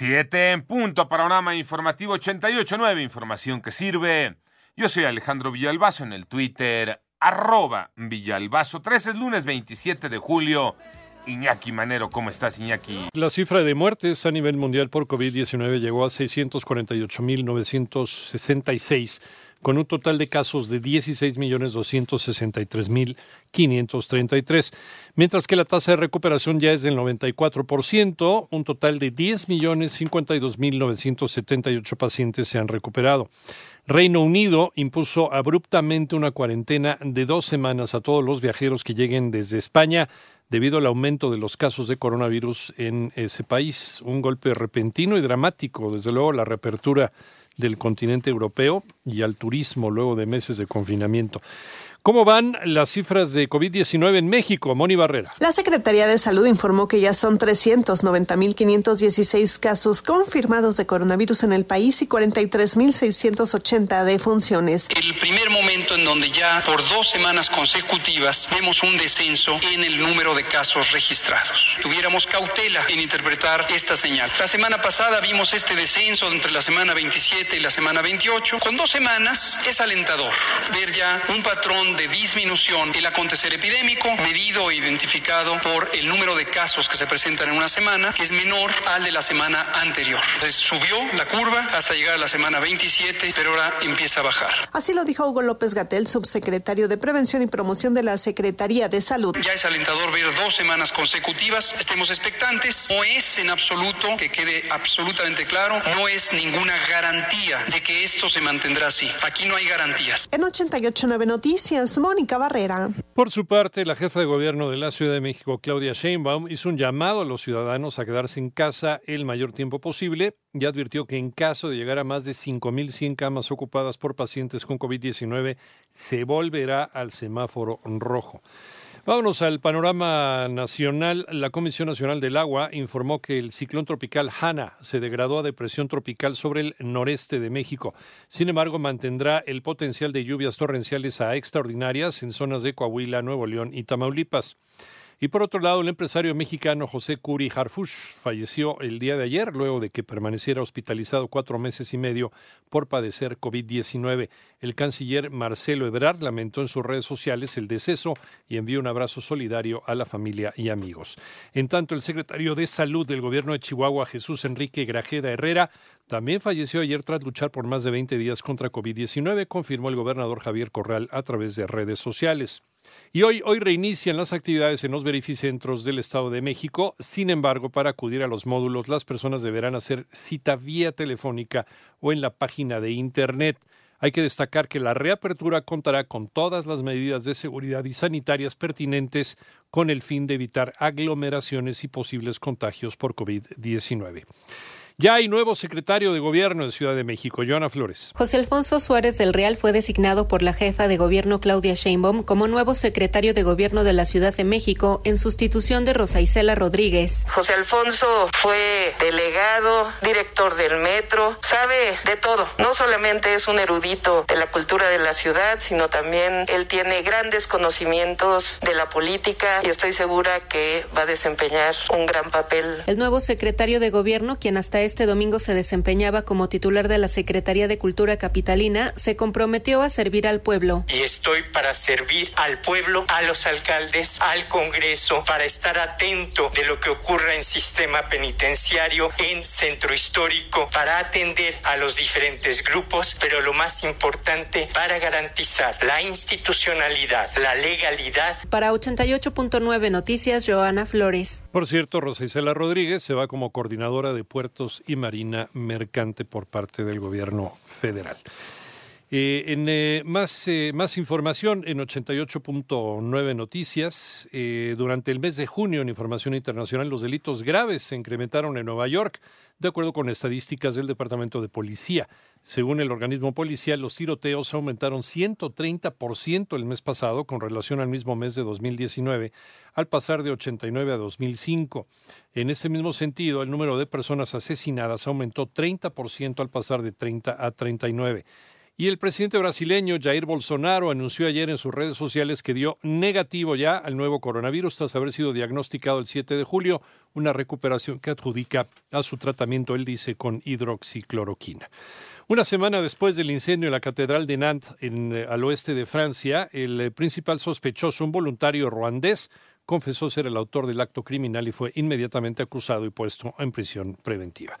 Siete en punto. Panorama informativo 88.9. Información que sirve. Yo soy Alejandro Villalbazo en el Twitter. Arroba Villalbazo. 13 es lunes 27 de julio. Iñaki Manero, ¿cómo estás, Iñaki? La cifra de muertes a nivel mundial por COVID-19 llegó a 648.966, con un total de casos de 16.263.533, mientras que la tasa de recuperación ya es del 94%, un total de 10.052.978 pacientes se han recuperado. Reino Unido impuso abruptamente una cuarentena de dos semanas a todos los viajeros que lleguen desde España debido al aumento de los casos de coronavirus en ese país. Un golpe repentino y dramático, desde luego, la reapertura del continente europeo y al turismo luego de meses de confinamiento. ¿Cómo van las cifras de COVID-19 en México? Moni Barrera. La Secretaría de Salud informó que ya son 390.516 casos confirmados de coronavirus en el país y 43.680 defunciones. El primer momento en donde ya por dos semanas consecutivas vemos un descenso en el número de casos registrados. Tuviéramos cautela en interpretar esta señal. La semana pasada vimos este descenso entre la semana 27 y la semana 28. Con dos semanas es alentador ver ya un patrón de disminución el acontecer epidémico, medido e identificado por el número de casos que se presentan en una semana, que es menor al de la semana anterior. Entonces subió la curva hasta llegar a la semana 27, pero ahora empieza a bajar. Así lo dijo Hugo López Gatel, subsecretario de Prevención y Promoción de la Secretaría de Salud. Ya es alentador ver dos semanas consecutivas. Estemos expectantes. No es en absoluto, que quede absolutamente claro, no es ninguna garantía de que esto se mantendrá así. Aquí no hay garantías. En 889 Noticias. Mónica Barrera. Por su parte, la jefa de gobierno de la Ciudad de México, Claudia Sheinbaum, hizo un llamado a los ciudadanos a quedarse en casa el mayor tiempo posible y advirtió que en caso de llegar a más de 5.100 camas ocupadas por pacientes con COVID-19, se volverá al semáforo rojo. Vámonos al panorama nacional. La Comisión Nacional del Agua informó que el ciclón tropical Hanna se degradó a depresión tropical sobre el noreste de México. Sin embargo, mantendrá el potencial de lluvias torrenciales a extraordinarias en zonas de Coahuila, Nuevo León y Tamaulipas. Y por otro lado, el empresario mexicano José Curi Harfush falleció el día de ayer luego de que permaneciera hospitalizado cuatro meses y medio por padecer COVID-19. El canciller Marcelo Ebrard lamentó en sus redes sociales el deceso y envió un abrazo solidario a la familia y amigos. En tanto, el secretario de Salud del gobierno de Chihuahua, Jesús Enrique Grajeda Herrera, también falleció ayer tras luchar por más de 20 días contra COVID-19, confirmó el gobernador Javier Corral a través de redes sociales. Y hoy, hoy reinician las actividades en los verificentros del Estado de México. Sin embargo, para acudir a los módulos, las personas deberán hacer cita vía telefónica o en la página de Internet. Hay que destacar que la reapertura contará con todas las medidas de seguridad y sanitarias pertinentes con el fin de evitar aglomeraciones y posibles contagios por COVID-19. Ya hay nuevo secretario de Gobierno de Ciudad de México, Joana Flores. José Alfonso Suárez del Real fue designado por la jefa de gobierno Claudia Sheinbaum como nuevo secretario de Gobierno de la Ciudad de México en sustitución de Rosa Isela Rodríguez. José Alfonso fue delegado, director del metro, sabe de todo. No solamente es un erudito de la cultura de la ciudad, sino también él tiene grandes conocimientos de la política y estoy segura que va a desempeñar un gran papel. El nuevo secretario de Gobierno, quien hasta este domingo se desempeñaba como titular de la Secretaría de Cultura Capitalina, se comprometió a servir al pueblo. Y estoy para servir al pueblo, a los alcaldes, al Congreso, para estar atento de lo que ocurra en sistema penitenciario, en centro histórico, para atender a los diferentes grupos, pero lo más importante, para garantizar la institucionalidad, la legalidad. Para 88.9 Noticias, Joana Flores. Por cierto, Rosa Isela Rodríguez se va como coordinadora de puertos y Marina Mercante por parte del gobierno federal. Eh, en eh, más, eh, más información en 88.9 Noticias, durante el mes de junio en Información Internacional los delitos graves se incrementaron en Nueva York, de acuerdo con estadísticas del Departamento de Policía. Según el organismo policial, los tiroteos aumentaron 130% el mes pasado con relación al mismo mes de 2019, al pasar de 89 a 2005. En este mismo sentido, el número de personas asesinadas aumentó 30% al pasar de 30 a 39. Y el presidente brasileño Jair Bolsonaro anunció ayer en sus redes sociales que dio negativo ya al nuevo coronavirus tras haber sido diagnosticado el 7 de julio, una recuperación que adjudica a su tratamiento, él dice, con hidroxicloroquina. Una semana después del incendio en la Catedral de Nantes, eh, al oeste de Francia, el eh, principal sospechoso, un voluntario ruandés, confesó ser el autor del acto criminal y fue inmediatamente acusado y puesto en prisión preventiva.